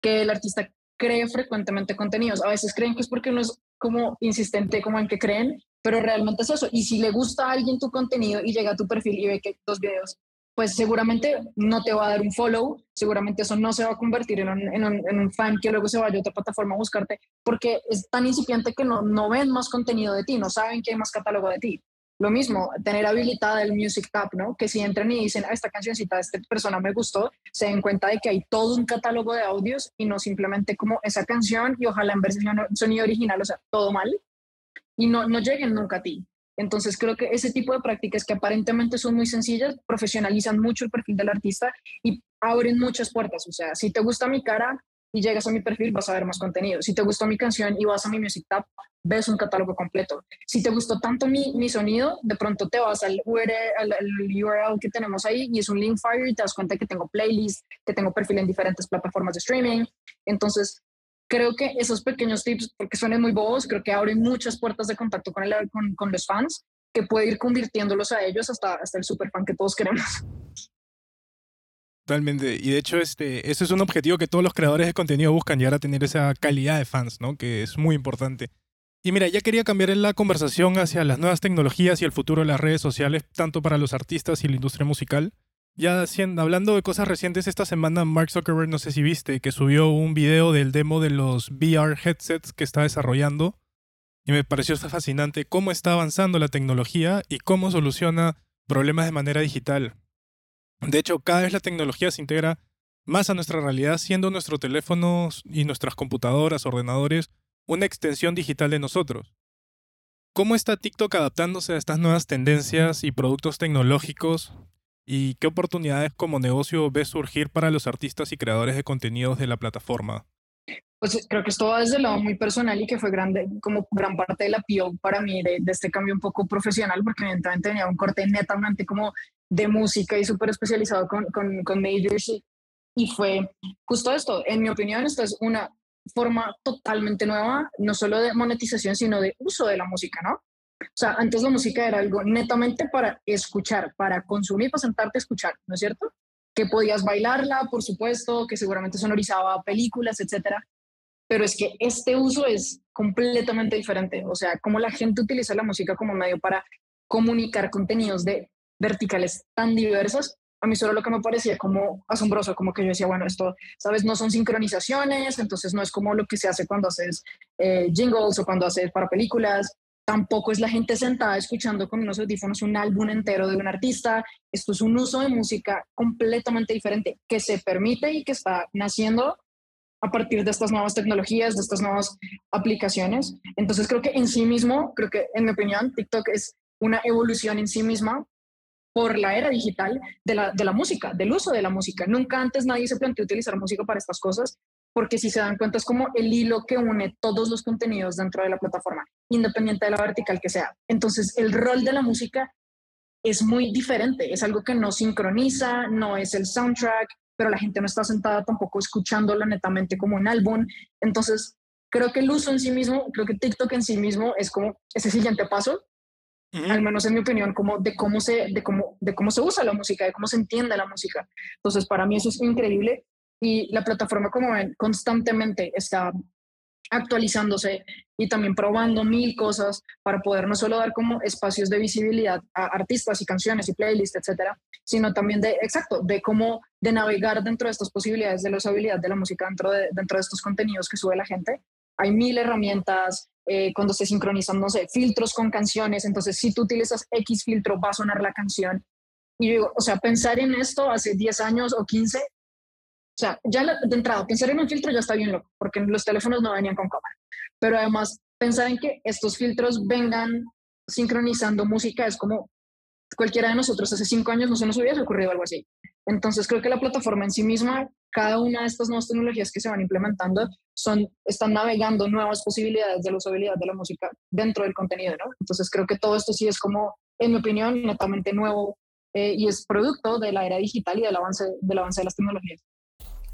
que el artista cree frecuentemente contenidos. A veces creen que es porque no es como insistente como en que creen, pero realmente es eso. Y si le gusta a alguien tu contenido y llega a tu perfil y ve que dos videos pues seguramente no te va a dar un follow, seguramente eso no se va a convertir en un, fan que luego se vaya a otra plataforma a buscarte, porque es tan incipiente que no, no ven más contenido de ti, no saben que hay más catálogo de ti. Lo mismo, tener habilitada el Music Tab, ¿no? Que si entran y dicen, ah, esta cancioncita de esta persona me gustó, se den cuenta de que hay todo un catálogo de audios y no simplemente como esa canción y ojalá en versión sonido original, o sea, todo mal. Y no, no lleguen nunca a ti. Entonces creo que ese tipo de prácticas que aparentemente son muy sencillas, profesionalizan mucho el perfil del artista y abren muchas puertas. O sea, si te gusta mi cara y llegas a mi perfil, vas a ver más contenido. Si te gustó mi canción y vas a mi Music Tab, ves un catálogo completo. Si te gustó tanto mi, mi sonido, de pronto te vas al URL, al, URL que tenemos ahí y es un link fire y te das cuenta que tengo playlist, que tengo perfil en diferentes plataformas de streaming. Entonces, creo que esos pequeños tips, porque suenan muy bobos, creo que abren muchas puertas de contacto con, el, con, con los fans, que puede ir convirtiéndolos a ellos hasta, hasta el super fan que todos queremos. Totalmente. Y de hecho, este, ese es un objetivo que todos los creadores de contenido buscan, llegar a tener esa calidad de fans, ¿no? Que es muy importante. Y mira, ya quería cambiar la conversación hacia las nuevas tecnologías y el futuro de las redes sociales, tanto para los artistas y la industria musical. Ya hablando de cosas recientes, esta semana Mark Zuckerberg, no sé si viste, que subió un video del demo de los VR headsets que está desarrollando. Y me pareció fascinante cómo está avanzando la tecnología y cómo soluciona problemas de manera digital. De hecho, cada vez la tecnología se integra más a nuestra realidad, siendo nuestros teléfonos y nuestras computadoras, ordenadores, una extensión digital de nosotros. ¿Cómo está TikTok adaptándose a estas nuevas tendencias y productos tecnológicos ¿Y qué oportunidades como negocio ves surgir para los artistas y creadores de contenidos de la plataforma? Pues creo que esto va desde el lado muy personal y que fue grande, como gran parte de la PIO para mí de, este cambio un poco profesional, porque evidentemente tenía un corte netamente como de música y súper especializado con, con, con majors y, y fue justo esto. En mi opinión, esto es una forma totalmente nueva, no solo de monetización, sino de uso de la música, ¿no? O sea, antes la música era algo netamente para escuchar, para consumir, para sentarte a escuchar, ¿no es cierto? Que podías bailarla, por supuesto, que seguramente sonorizaba películas, etcétera. Pero es que este uso es completamente diferente. O sea, como la gente utiliza la música como medio para comunicar contenidos de verticales tan diversos, a mí solo lo que me parecía como asombroso, como que yo decía, bueno, esto, ¿sabes? No son sincronizaciones, entonces no es como lo que se hace cuando haces eh, jingles o cuando haces para películas, Tampoco es la gente sentada escuchando con unos audífonos un álbum entero de un artista. Esto es un uso de música completamente diferente que se permite y que está naciendo a partir de estas nuevas tecnologías, de estas nuevas aplicaciones. Entonces creo que en sí mismo, creo que en mi opinión, TikTok es una evolución en sí misma por la era digital de la, de la música, del uso de la música. Nunca antes nadie se planteó utilizar música para estas cosas porque si se dan cuenta es como el hilo que une todos los contenidos dentro de la plataforma, independiente de la vertical que sea. Entonces, el rol de la música es muy diferente, es algo que no sincroniza, no es el soundtrack, pero la gente no está sentada tampoco escuchándolo netamente como un álbum. Entonces, creo que el uso en sí mismo, creo que TikTok en sí mismo es como ese siguiente paso, al menos en mi opinión, como de cómo se de cómo de cómo se usa la música, de cómo se entiende la música. Entonces, para mí eso es increíble y la plataforma, como ven, constantemente está actualizándose y también probando mil cosas para poder no solo dar como espacios de visibilidad a artistas y canciones y playlists, etcétera, sino también de, exacto, de cómo de navegar dentro de estas posibilidades de la usabilidad de la música dentro de, dentro de estos contenidos que sube la gente. Hay mil herramientas, eh, cuando se sincronizan, no sé, filtros con canciones, entonces si tú utilizas X filtro va a sonar la canción. Y digo, o sea, pensar en esto hace 10 años o 15 o sea, ya de entrada, pensar en un filtro ya está bien loco, porque los teléfonos no venían con cámara. Pero además, pensar en que estos filtros vengan sincronizando música es como cualquiera de nosotros hace cinco años no se nos hubiese ocurrido algo así. Entonces creo que la plataforma en sí misma, cada una de estas nuevas tecnologías que se van implementando, son, están navegando nuevas posibilidades de la usabilidad de la música dentro del contenido, ¿no? Entonces creo que todo esto sí es como en mi opinión, netamente nuevo eh, y es producto de la era digital y del avance, del avance de las tecnologías.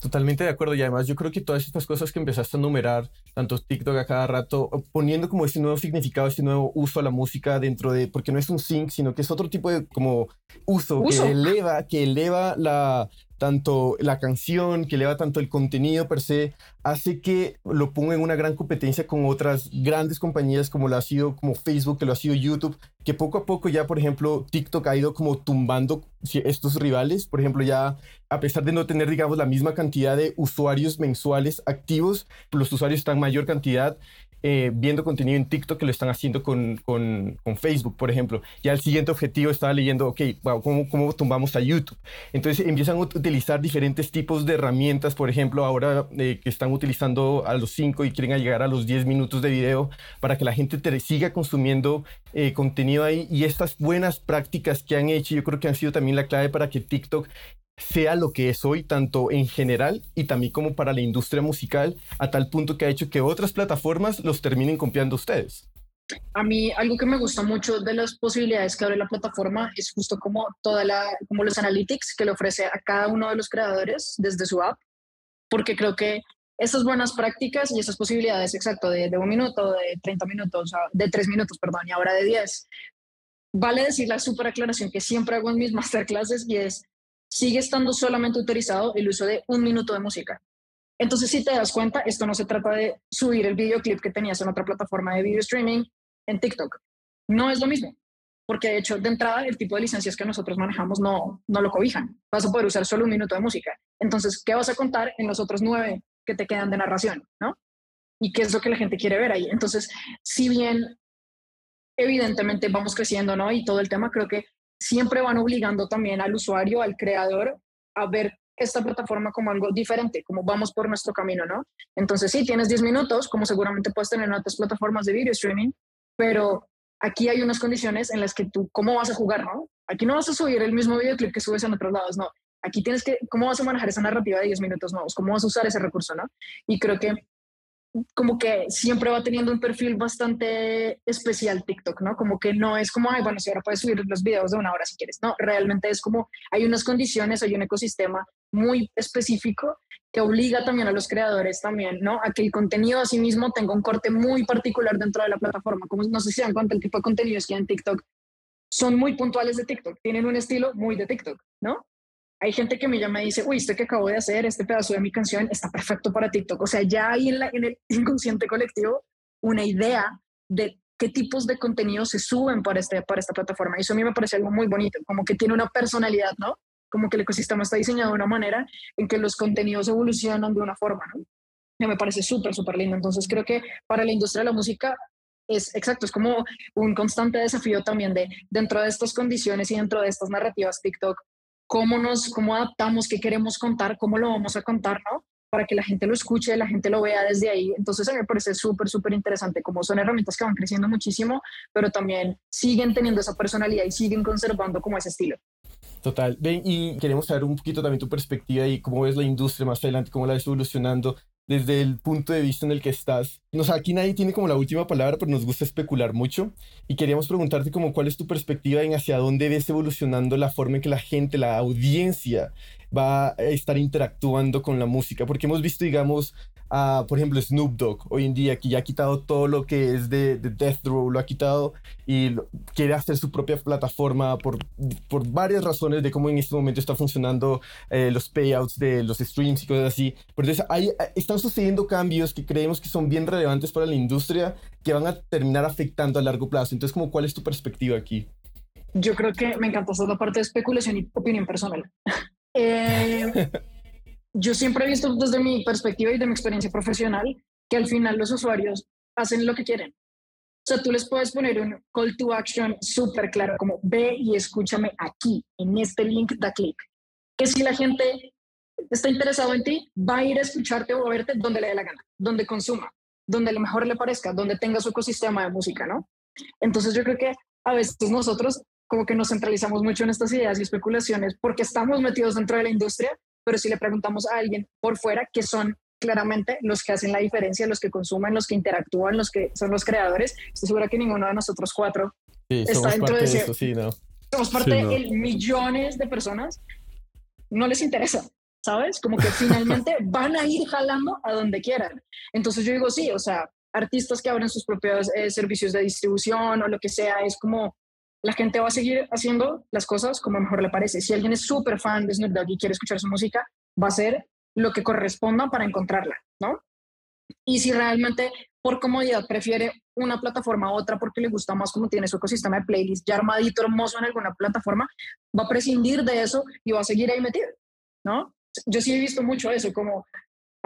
Totalmente de acuerdo y además yo creo que todas estas cosas que empezaste a numerar, tanto TikTok a cada rato, poniendo como este nuevo significado, este nuevo uso a la música dentro de, porque no es un sync, sino que es otro tipo de como uso, uso. que eleva, que eleva la, tanto la canción, que eleva tanto el contenido per se, hace que lo ponga en una gran competencia con otras grandes compañías como lo ha sido como Facebook, que lo ha sido YouTube, que poco a poco ya, por ejemplo, TikTok ha ido como tumbando estos rivales. Por ejemplo, ya a pesar de no tener, digamos, la misma cantidad de usuarios mensuales activos, los usuarios están mayor cantidad eh, viendo contenido en TikTok que lo están haciendo con, con, Facebook, por ejemplo. Ya el siguiente objetivo estaba leyendo, ok, wow, ¿cómo, ¿cómo tumbamos a YouTube? Entonces empiezan a utilizar diferentes tipos de herramientas, por ejemplo, ahora eh, que están utilizando a los 5 y quieren llegar a los 10 minutos de video para que la gente te siga consumiendo eh, contenido ahí. Y estas buenas prácticas que han hecho, yo creo que han sido también la clave para que TikTok sea lo que es hoy, tanto en general y también como para la industria musical, a tal punto que ha hecho que otras plataformas los terminen copiando ustedes. A mí algo que me gusta mucho de las posibilidades que abre la plataforma es justo como toda la, como los analytics que le ofrece a cada uno de los creadores desde su app, porque creo que esas buenas prácticas y esas posibilidades, exacto, de, de un minuto, de 30 minutos, de 3 minutos, perdón, y ahora de 10, vale decir la super aclaración que siempre hago en mis masterclasses y es, sigue estando solamente autorizado el uso de un minuto de música. Entonces, si te das cuenta, esto no se trata de subir el videoclip que tenías en otra plataforma de video streaming en TikTok. No es lo mismo, porque de hecho, de entrada, el tipo de licencias que nosotros manejamos no, no lo cobijan. Vas a poder usar solo un minuto de música. Entonces, ¿qué vas a contar en los otros nueve que te quedan de narración? ¿no? ¿Y qué es lo que la gente quiere ver ahí? Entonces, si bien evidentemente vamos creciendo, ¿no? Y todo el tema, creo que siempre van obligando también al usuario, al creador, a ver esta plataforma como algo diferente, como vamos por nuestro camino, ¿no? Entonces, sí, tienes 10 minutos, como seguramente puedes tener en otras plataformas de video streaming, pero aquí hay unas condiciones en las que tú, ¿cómo vas a jugar, no? Aquí no vas a subir el mismo videoclip que subes en otros lados, no. Aquí tienes que, ¿cómo vas a manejar esa narrativa de 10 minutos nuevos? ¿Cómo vas a usar ese recurso, no? Y creo que como que siempre va teniendo un perfil bastante especial TikTok, ¿no? Como que no es como, ay, bueno, si ahora puedes subir los videos de una hora si quieres, no, realmente es como, hay unas condiciones, hay un ecosistema muy específico que obliga también a los creadores también, ¿no? A que el contenido a sí mismo tenga un corte muy particular dentro de la plataforma, como no sé si dan cuenta el tipo de contenidos que en TikTok, son muy puntuales de TikTok, tienen un estilo muy de TikTok, ¿no? Hay gente que me llama y dice, uy, esto que acabo de hacer, este pedazo de mi canción está perfecto para TikTok. O sea, ya hay en, la, en el inconsciente colectivo una idea de qué tipos de contenido se suben para, este, para esta plataforma. Y eso a mí me parece algo muy bonito, como que tiene una personalidad, ¿no? Como que el ecosistema está diseñado de una manera en que los contenidos evolucionan de una forma, ¿no? Que me parece súper, súper lindo. Entonces creo que para la industria de la música es exacto, es como un constante desafío también de dentro de estas condiciones y dentro de estas narrativas TikTok, cómo nos, cómo adaptamos, qué queremos contar, cómo lo vamos a contar, ¿no? Para que la gente lo escuche, la gente lo vea desde ahí. Entonces a mí me parece súper, súper interesante, como son herramientas que van creciendo muchísimo, pero también siguen teniendo esa personalidad y siguen conservando como ese estilo. Total. Ven, y queremos saber un poquito también tu perspectiva y cómo ves la industria más adelante, cómo la ves evolucionando desde el punto de vista en el que estás. No, sé, aquí nadie tiene como la última palabra, pero nos gusta especular mucho y queríamos preguntarte como cuál es tu perspectiva en hacia dónde ves evolucionando la forma en que la gente, la audiencia va a estar interactuando con la música, porque hemos visto, digamos, a, por ejemplo, Snoop Dogg hoy en día, que ya ha quitado todo lo que es de, Death Row, lo ha quitado y quiere hacer su propia plataforma por, por varias razones de cómo en este momento está funcionando eh, los payouts de los streams y cosas así. Pero entonces, hay, están sucediendo cambios que creemos que son bien relevantes para la industria, que van a terminar afectando a largo plazo. Entonces, como, ¿cuál es tu perspectiva aquí? Yo creo que me encantó toda la parte de especulación y opinión personal. Eh, yo siempre he visto desde mi perspectiva y de mi experiencia profesional que al final los usuarios hacen lo que quieren. O sea, tú les puedes poner un call to action súper claro, como ve y escúchame aquí, en este link, da clic. Que si la gente está interesado en ti, va a ir a escucharte o a verte donde le dé la gana, donde consuma, donde lo mejor le parezca, donde tenga su ecosistema de música, ¿no? Entonces yo creo que a veces nosotros como que nos centralizamos mucho en estas ideas y especulaciones porque estamos metidos dentro de la industria, pero si le preguntamos a alguien por fuera, que son claramente los que hacen la diferencia, los que consumen, los que interactúan, los que son los creadores, estoy segura que ninguno de nosotros cuatro Sí, está dentro de de ese- eso, sí, no. somos parte Sí, no. de millones de personas, no les interesa, ¿sabes? Como que finalmente van a ir jalando a donde quieran. Entonces yo digo, sí, o sea, artistas que abren sus propios eh, servicios de distribución o lo que sea, es como la gente va a seguir haciendo las cosas como mejor le parece. Si alguien es súper fan de Snoop y quiere escuchar su música, va a hacer lo que corresponda para encontrarla, ¿no? Y si realmente por comodidad prefiere una plataforma a otra porque le gusta más como tiene su ecosistema de playlist ya armadito, hermoso en alguna plataforma, va a prescindir de eso y va a seguir ahí metido, ¿no? Yo sí he visto mucho eso, como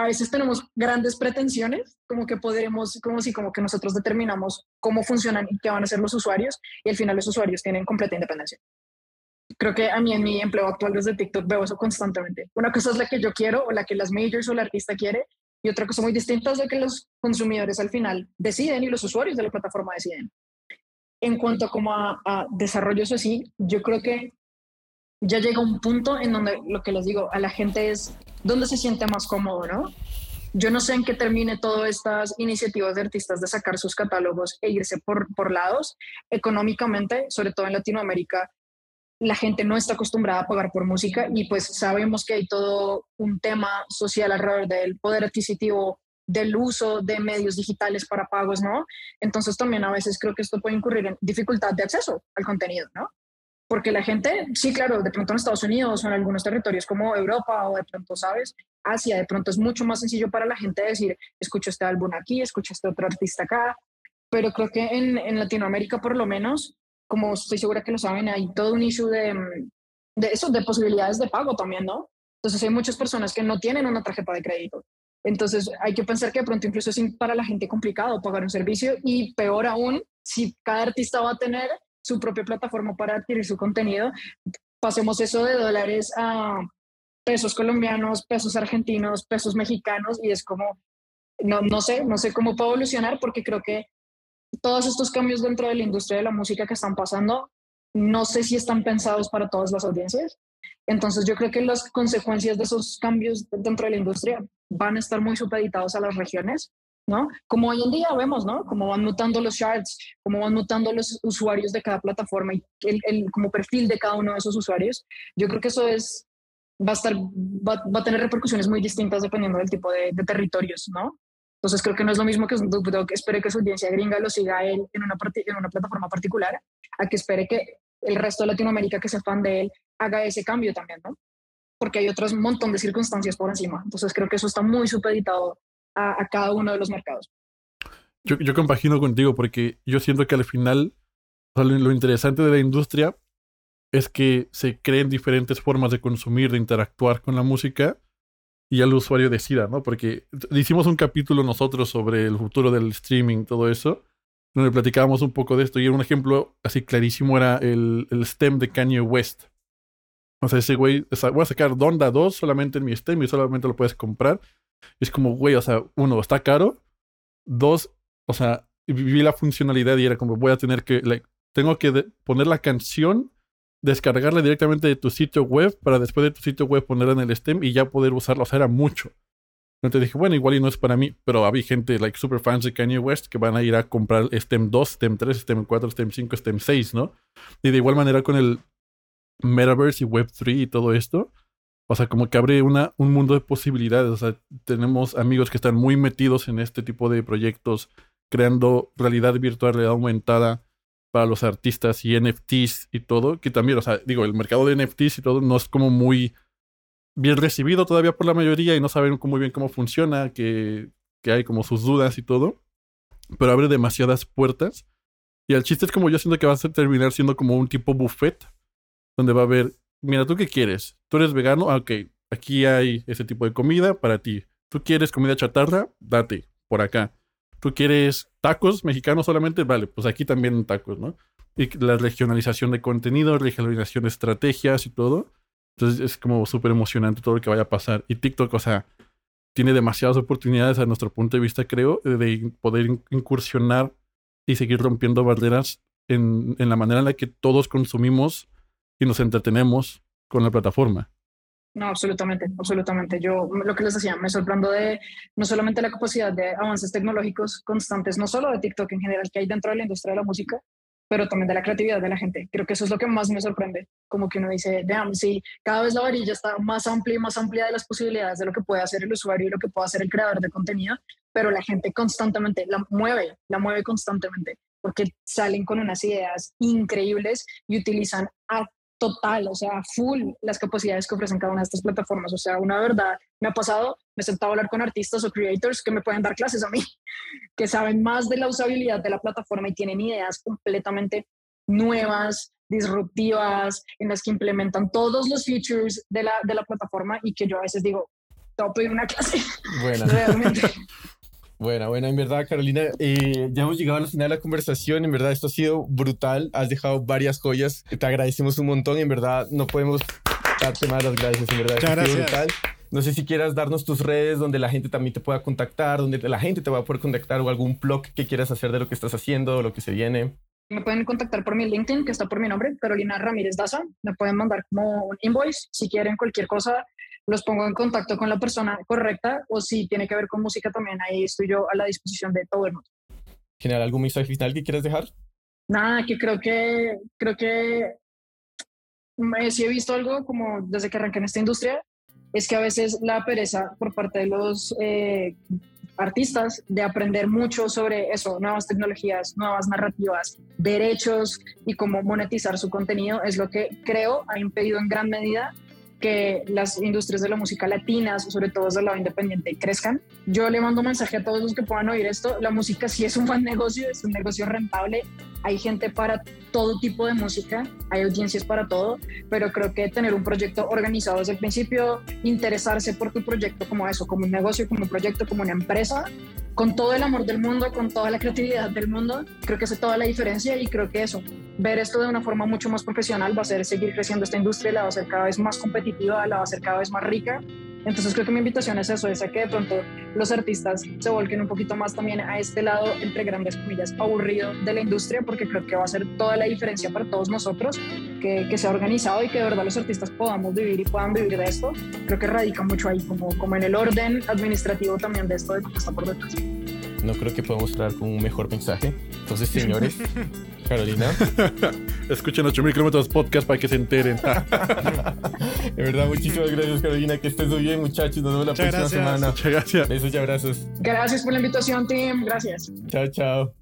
a veces tenemos grandes pretensiones, como que podremos, como si como que nosotros determinamos cómo funcionan y qué van a hacer los usuarios y al final los usuarios tienen completa independencia. Creo que a mí en mi empleo actual desde TikTok veo eso constantemente. Una cosa es la que yo quiero o la que las majors o el artista quiere y otra cosa muy distinta es la que los consumidores al final deciden y los usuarios de la plataforma deciden. En cuanto como a, a desarrollos así, yo creo que ya llega un punto en donde lo que les digo a la gente es dónde se siente más cómodo, ¿no? Yo no sé en qué termine todas estas iniciativas de artistas de sacar sus catálogos e irse por, por lados. Económicamente, sobre todo en Latinoamérica, la gente no está acostumbrada a pagar por música y pues sabemos que hay todo un tema social alrededor del poder adquisitivo, del uso de medios digitales para pagos, ¿no? Entonces también a veces creo que esto puede incurrir en dificultad de acceso al contenido, ¿no? Porque la gente, sí, claro, de pronto en Estados Unidos o en algunos territorios como Europa o de pronto, ¿sabes? Asia, de pronto es mucho más sencillo para la gente decir, escucho este álbum aquí, escucho este otro artista acá, pero creo que en, en Latinoamérica por lo menos, como estoy segura que lo saben, hay todo un issue de, de eso, de posibilidades de pago también, ¿no? Entonces hay muchas personas que no tienen una tarjeta de crédito. Entonces hay que pensar que de pronto incluso es para la gente complicado pagar un servicio y peor aún, si cada artista va a tener su propia plataforma para adquirir su contenido, pasemos eso de dólares a pesos colombianos, pesos argentinos, pesos mexicanos y es como, no, no sé, no sé cómo puede evolucionar porque creo que todos estos cambios dentro de la industria de la música que están pasando, no sé si están pensados para todas las audiencias. Entonces yo creo que las consecuencias de esos cambios dentro de la industria van a estar muy supeditados a las regiones, ¿no? Como hoy en día vemos, ¿no? Cómo van mutando los charts, cómo van mutando los usuarios de cada plataforma y el, el como perfil de cada uno de esos usuarios. Yo creo que eso es, va a estar, va, va a tener repercusiones muy distintas dependiendo del tipo de, territorios, ¿no? Entonces creo que no es lo mismo que Dogg espere que su audiencia gringa lo siga él en una, en una plataforma particular, a que espere que el resto de Latinoamérica que sea fan de él haga ese cambio también, ¿no? Porque hay otros montón de circunstancias por encima. Entonces creo que eso está muy supeditado a, cada uno de los mercados. Yo, compagino contigo porque yo siento que al final lo, interesante de la industria es que se creen diferentes formas de consumir, de interactuar con la música y ya el usuario decida, ¿no? Porque hicimos un capítulo nosotros sobre el futuro del streaming, todo eso, donde platicábamos un poco de esto y un ejemplo así clarísimo era el, el stem de Kanye West. O sea, ese güey, voy a sacar Donda 2 solamente en mi stem y solamente lo puedes comprar. Es como, güey, o sea, uno, está caro. Dos, o sea, viví la funcionalidad y era como, voy a tener que, like, tengo que poner la canción, descargarla directamente de tu sitio web para después de tu sitio web ponerla en el stem y ya poder usarla. O sea, era mucho. Entonces dije, bueno, igual y no es para mí, pero había gente, like, super fans de Kanye West que van a ir a comprar STEM 2, STEM 3, STEM 4, STEM 5, STEM 6, ¿no? Y de igual manera con el Metaverse y Web3 y todo esto, o sea, como que abre una, un mundo de posibilidades. O sea, tenemos amigos que están muy metidos en este tipo de proyectos, creando realidad virtual, realidad aumentada para los artistas y NFTs y todo, que también, o sea, digo, el mercado de NFTs y todo no es como muy bien recibido todavía por la mayoría y no saben muy bien cómo funciona, que, que hay como sus dudas y todo, pero abre demasiadas puertas. Y el chiste es como yo siento que va a terminar siendo como un tipo buffet, donde va a haber, mira, ¿tú qué quieres? ¿Tú eres vegano? Ah, ok, aquí hay ese tipo de comida para ti. ¿Tú quieres comida chatarra? Date, por acá. ¿Tú quieres tacos mexicanos solamente? Vale, pues aquí también tacos, ¿no? Y la regionalización de contenido, regionalización de estrategias y todo. Entonces es como súper emocionante todo lo que vaya a pasar. Y TikTok, o sea, tiene demasiadas oportunidades a nuestro punto de vista, creo, de poder in- incursionar y seguir rompiendo barreras en la manera en la que todos consumimos y nos entretenemos con la plataforma. No, absolutamente, absolutamente. Yo lo que les decía, me sorprendo de no solamente la capacidad de avances tecnológicos constantes, no solo de TikTok en general que hay dentro de la industria de la música, pero también de la creatividad de la gente. Creo que eso es lo que más me sorprende, como que uno dice, veamos, sí, cada vez la varilla está más amplia y más amplia de las posibilidades de lo que puede hacer el usuario y lo que puede hacer el creador de contenido, pero la gente constantemente la mueve, la mueve constantemente, porque salen con unas ideas increíbles y utilizan a total, o sea, full las capacidades que ofrecen cada una de estas plataformas. O sea, una verdad, me ha pasado, me he sentado a hablar con artistas o creators que me pueden dar clases a mí, que saben más de la usabilidad de la plataforma y tienen ideas completamente nuevas, disruptivas, en las que implementan todos los features de la, de la plataforma y que yo a veces digo, te voy a pedir una clase. Bueno. Realmente. Buena, buena, en verdad, Carolina, eh, ya hemos llegado al final de la conversación, en verdad esto ha sido brutal, has dejado varias joyas, te agradecemos un montón, en verdad no podemos darte más las gracias, en verdad, Muchas gracias. brutal. No sé si quieras darnos tus redes donde la gente también te pueda contactar, donde la gente te va a poder contactar o algún blog que quieras hacer de lo que estás haciendo o lo que se viene. Me pueden contactar por mi LinkedIn, que está por mi nombre, Carolina Ramírez Daza. Me pueden mandar como un invoice si quieren cualquier cosa. Los pongo en contacto con la persona correcta o si tiene que ver con música también, ahí estoy yo a la disposición de todo el mundo. General, ¿algún mensaje final que quieras dejar? Nada, que creo que, creo que sí he visto algo como desde que arranqué en esta industria, es que a veces la pereza por parte de los eh, artistas de aprender mucho sobre eso, nuevas tecnologías, nuevas narrativas, derechos y cómo monetizar su contenido es lo que creo ha impedido en gran medida que las industrias de la música latinas, sobre todo desde el lado independiente, crezcan. Yo le mando un mensaje a todos los que puedan oír esto. La música sí es un buen negocio, es un negocio rentable. Hay gente para todo tipo de música, hay audiencias para todo, pero creo que tener un proyecto organizado desde el principio, interesarse por tu proyecto como eso, como un negocio, como un proyecto, como una empresa, con todo el amor del mundo, con toda la creatividad del mundo, creo que hace toda la diferencia y creo que eso, ver esto de una forma mucho más profesional va a hacer seguir creciendo esta industria, la va a hacer cada vez más competitiva, la va a hacer cada vez más rica. Entonces creo que mi invitación es eso, es a que de pronto los artistas se volquen un poquito más también a este lado, entre grandes comillas, aburrido de la industria, porque creo que va a hacer toda la diferencia para todos nosotros, que, que sea organizado y que de verdad los artistas podamos vivir y puedan vivir de esto. Creo que radica mucho ahí, como, como en el orden administrativo también de esto de lo que está por detrás. No creo que podamos cerrar con un mejor mensaje. Entonces, señores, Carolina, Escuchen 8000 kilómetros podcast para que se enteren. de verdad, muchísimas gracias, Carolina. Que estés muy bien, muchachos. Nos vemos la Muchas próxima gracias. semana. Muchas gracias. Besos y abrazos. Gracias por la invitación, Tim. Gracias. Chao, chao.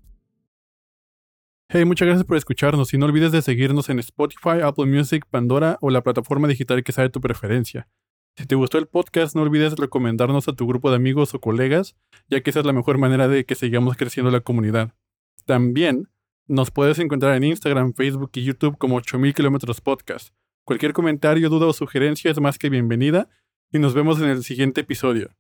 Hey, muchas gracias por escucharnos y no olvides de seguirnos en Spotify, Apple Music, Pandora o la plataforma digital que sea de tu preferencia. Si te gustó el podcast, no olvides recomendarnos a tu grupo de amigos o colegas, ya que esa es la mejor manera de que sigamos creciendo la comunidad. También nos puedes encontrar en Instagram, Facebook y YouTube como 8000 kilómetros podcast. Cualquier comentario, duda o sugerencia es más que bienvenida y nos vemos en el siguiente episodio.